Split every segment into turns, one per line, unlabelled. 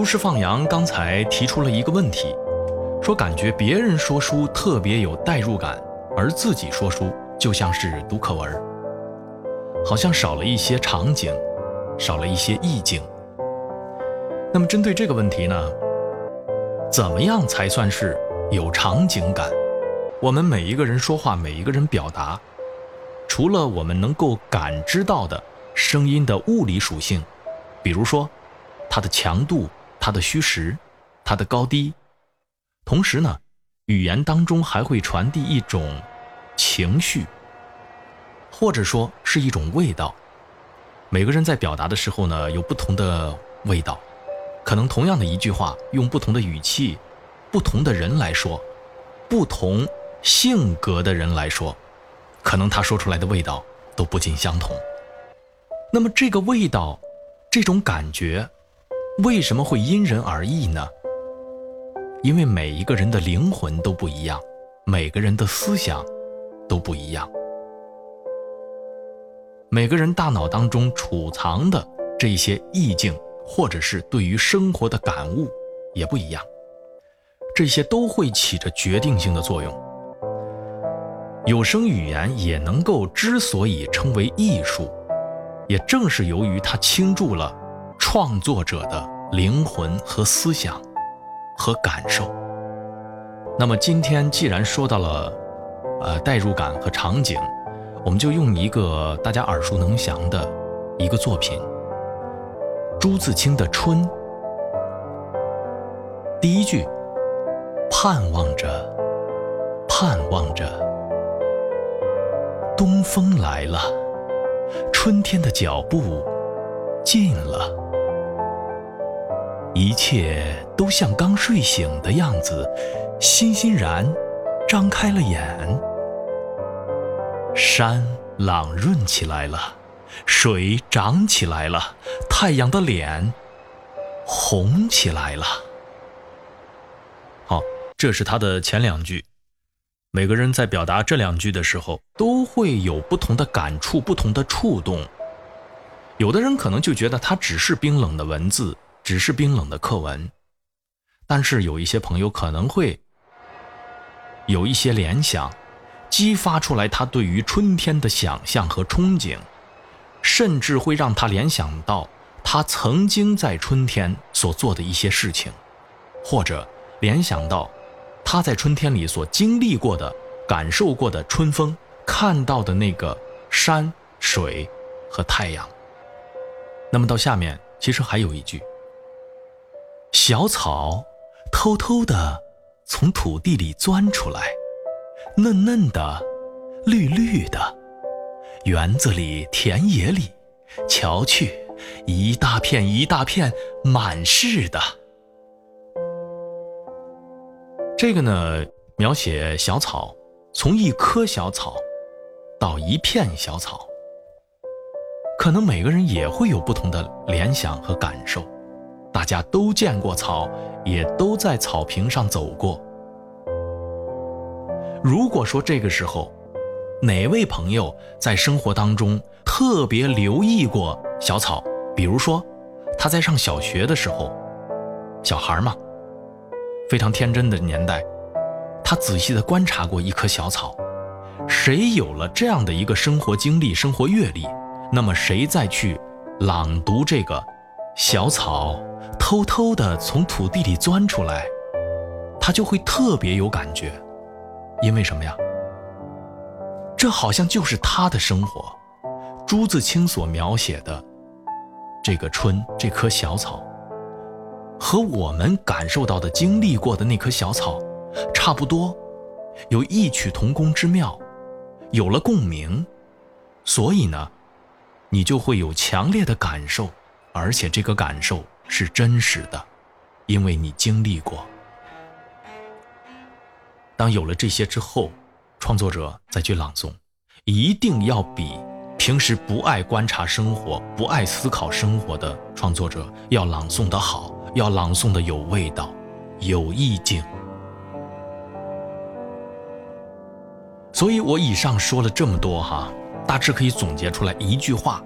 都市放羊刚才提出了一个问题，说感觉别人说书特别有代入感，而自己说书就像是读课文，好像少了一些场景，少了一些意境。那么针对这个问题呢，怎么样才算是有场景感？我们每一个人说话，每一个人表达，除了我们能够感知到的声音的物理属性，比如说它的强度。它的虚实，它的高低，同时呢，语言当中还会传递一种情绪，或者说是一种味道。每个人在表达的时候呢，有不同的味道，可能同样的一句话，用不同的语气，不同的人来说，不同性格的人来说，可能他说出来的味道都不尽相同。那么这个味道，这种感觉。为什么会因人而异呢？因为每一个人的灵魂都不一样，每个人的思想都不一样，每个人大脑当中储藏的这些意境，或者是对于生活的感悟也不一样，这些都会起着决定性的作用。有声语言也能够之所以称为艺术，也正是由于它倾注了。创作者的灵魂和思想和感受。那么今天既然说到了，呃，代入感和场景，我们就用一个大家耳熟能详的一个作品——朱自清的《春》。第一句：盼望着，盼望着，东风来了，春天的脚步近了。一切都像刚睡醒的样子，欣欣然张开了眼。山朗润起来了，水涨起来了，太阳的脸红起来了。好，这是他的前两句。每个人在表达这两句的时候，都会有不同的感触、不同的触动。有的人可能就觉得它只是冰冷的文字。只是冰冷的课文，但是有一些朋友可能会有一些联想，激发出来他对于春天的想象和憧憬，甚至会让他联想到他曾经在春天所做的一些事情，或者联想到他在春天里所经历过的、感受过的春风，看到的那个山水和太阳。那么到下面，其实还有一句。小草偷偷地从土地里钻出来，嫩嫩的，绿绿的。园子里、田野里，瞧去，一大片一大片，满是的。这个呢，描写小草，从一棵小草到一片小草，可能每个人也会有不同的联想和感受。大家都见过草，也都在草坪上走过。如果说这个时候，哪位朋友在生活当中特别留意过小草，比如说他在上小学的时候，小孩嘛，非常天真的年代，他仔细的观察过一棵小草。谁有了这样的一个生活经历、生活阅历，那么谁再去朗读这个小草？偷偷的从土地里钻出来，他就会特别有感觉，因为什么呀？这好像就是他的生活。朱自清所描写的这个春，这棵小草，和我们感受到的、经历过的那棵小草差不多，有异曲同工之妙，有了共鸣，所以呢，你就会有强烈的感受，而且这个感受。是真实的，因为你经历过。当有了这些之后，创作者再去朗诵，一定要比平时不爱观察生活、不爱思考生活的创作者要朗诵的好，要朗诵的有味道、有意境。所以我以上说了这么多哈，大致可以总结出来一句话。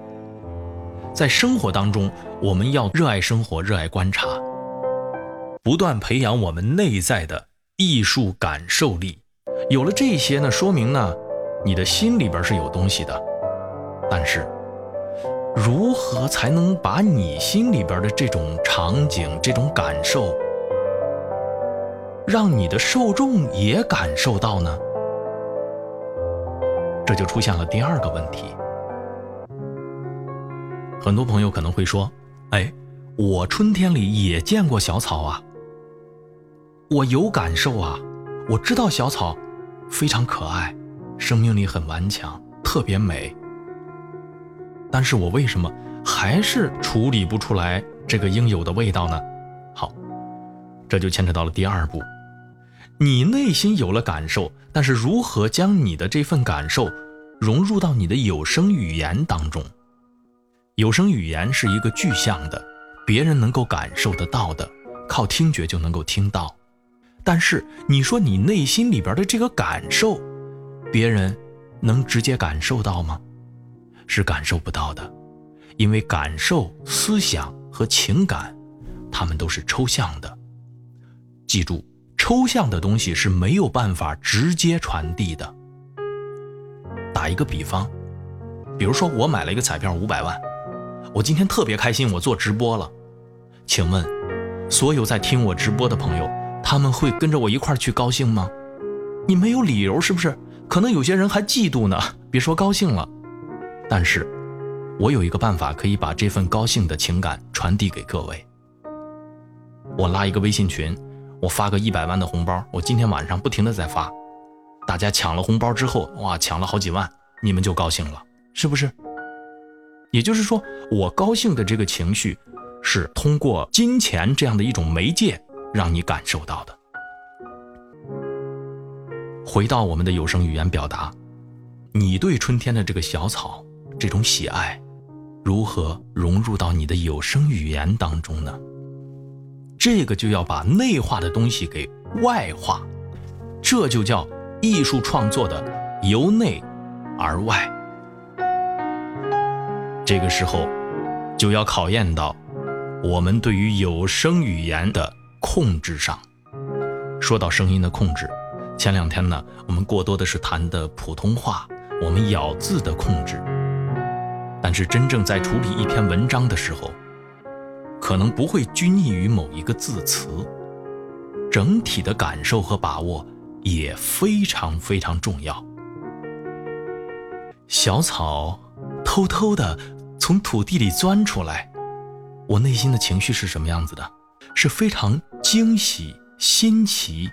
在生活当中，我们要热爱生活，热爱观察，不断培养我们内在的艺术感受力。有了这些呢，说明呢，你的心里边是有东西的。但是，如何才能把你心里边的这种场景、这种感受，让你的受众也感受到呢？这就出现了第二个问题。很多朋友可能会说：“哎，我春天里也见过小草啊，我有感受啊，我知道小草非常可爱，生命力很顽强，特别美。但是我为什么还是处理不出来这个应有的味道呢？”好，这就牵扯到了第二步，你内心有了感受，但是如何将你的这份感受融入到你的有声语言当中？有声语言是一个具象的，别人能够感受得到的，靠听觉就能够听到。但是你说你内心里边的这个感受，别人能直接感受到吗？是感受不到的，因为感受、思想和情感，它们都是抽象的。记住，抽象的东西是没有办法直接传递的。打一个比方，比如说我买了一个彩票五百万。我今天特别开心，我做直播了。请问，所有在听我直播的朋友，他们会跟着我一块儿去高兴吗？你没有理由，是不是？可能有些人还嫉妒呢，别说高兴了。但是，我有一个办法可以把这份高兴的情感传递给各位。我拉一个微信群，我发个一百万的红包，我今天晚上不停的在发，大家抢了红包之后，哇，抢了好几万，你们就高兴了，是不是？也就是说，我高兴的这个情绪，是通过金钱这样的一种媒介让你感受到的。回到我们的有声语言表达，你对春天的这个小草这种喜爱，如何融入到你的有声语言当中呢？这个就要把内化的东西给外化，这就叫艺术创作的由内而外。这个时候，就要考验到我们对于有声语言的控制上。说到声音的控制，前两天呢，我们过多的是谈的普通话，我们咬字的控制。但是真正在处理一篇文章的时候，可能不会拘泥于某一个字词，整体的感受和把握也非常非常重要。小草偷偷的。从土地里钻出来，我内心的情绪是什么样子的？是非常惊喜、新奇。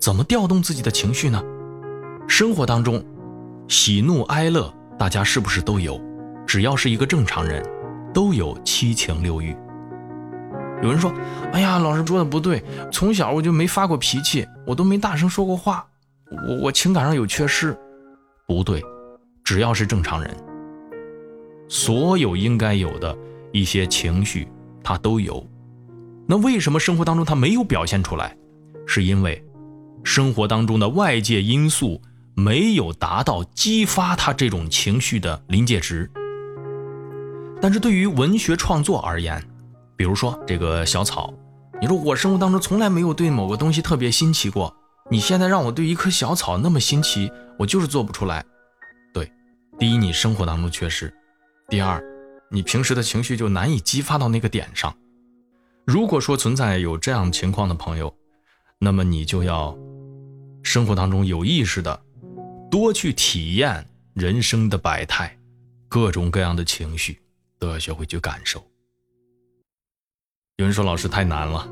怎么调动自己的情绪呢？生活当中，喜怒哀乐，大家是不是都有？只要是一个正常人，都有七情六欲。有人说：“哎呀，老师说的不对，从小我就没发过脾气，我都没大声说过话，我我情感上有缺失。”不对，只要是正常人。所有应该有的一些情绪，他都有。那为什么生活当中他没有表现出来？是因为生活当中的外界因素没有达到激发他这种情绪的临界值。但是对于文学创作而言，比如说这个小草，你说我生活当中从来没有对某个东西特别新奇过，你现在让我对一棵小草那么新奇，我就是做不出来。对，第一，你生活当中缺失。第二，你平时的情绪就难以激发到那个点上。如果说存在有这样情况的朋友，那么你就要生活当中有意识的多去体验人生的百态，各种各样的情绪都要学会去感受。有人说老师太难了，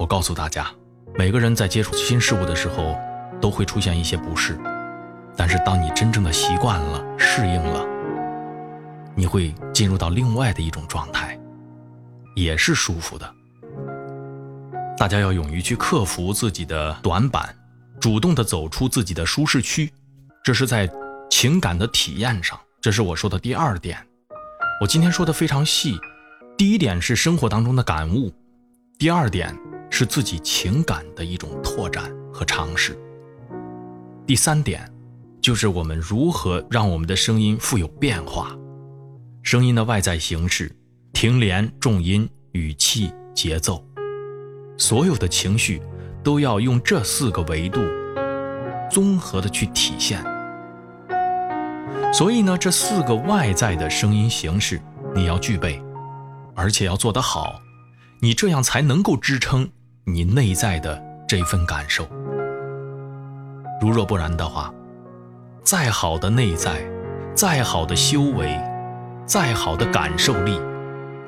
我告诉大家，每个人在接触新事物的时候都会出现一些不适，但是当你真正的习惯了、适应了。你会进入到另外的一种状态，也是舒服的。大家要勇于去克服自己的短板，主动的走出自己的舒适区，这是在情感的体验上。这是我说的第二点。我今天说的非常细。第一点是生活当中的感悟，第二点是自己情感的一种拓展和尝试。第三点就是我们如何让我们的声音富有变化。声音的外在形式、停连、重音、语气、节奏，所有的情绪都要用这四个维度综合的去体现。所以呢，这四个外在的声音形式你要具备，而且要做得好，你这样才能够支撑你内在的这份感受。如若不然的话，再好的内在，再好的修为，再好的感受力。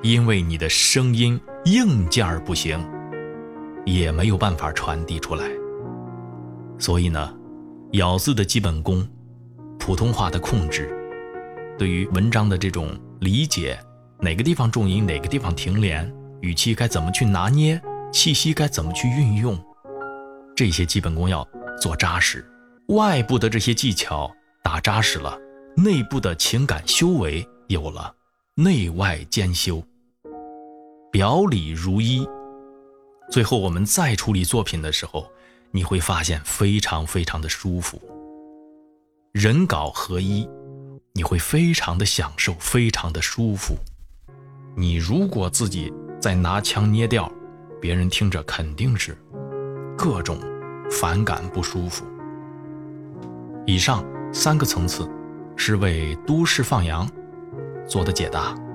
因为你的声音硬件不行，也没有办法传递出来。所以呢，咬字的基本功，普通话的控制，对于文章的这种理解，哪个地方重音，哪个地方停连，语气该怎么去拿捏，气息该怎么去运用，这些基本功要做扎实。外部的这些技巧打扎实了，内部的情感修为有了。内外兼修，表里如一。最后我们再处理作品的时候，你会发现非常非常的舒服。人稿合一，你会非常的享受，非常的舒服。你如果自己在拿腔捏调，别人听着肯定是各种反感不舒服。以上三个层次是为都市放羊。做的解答。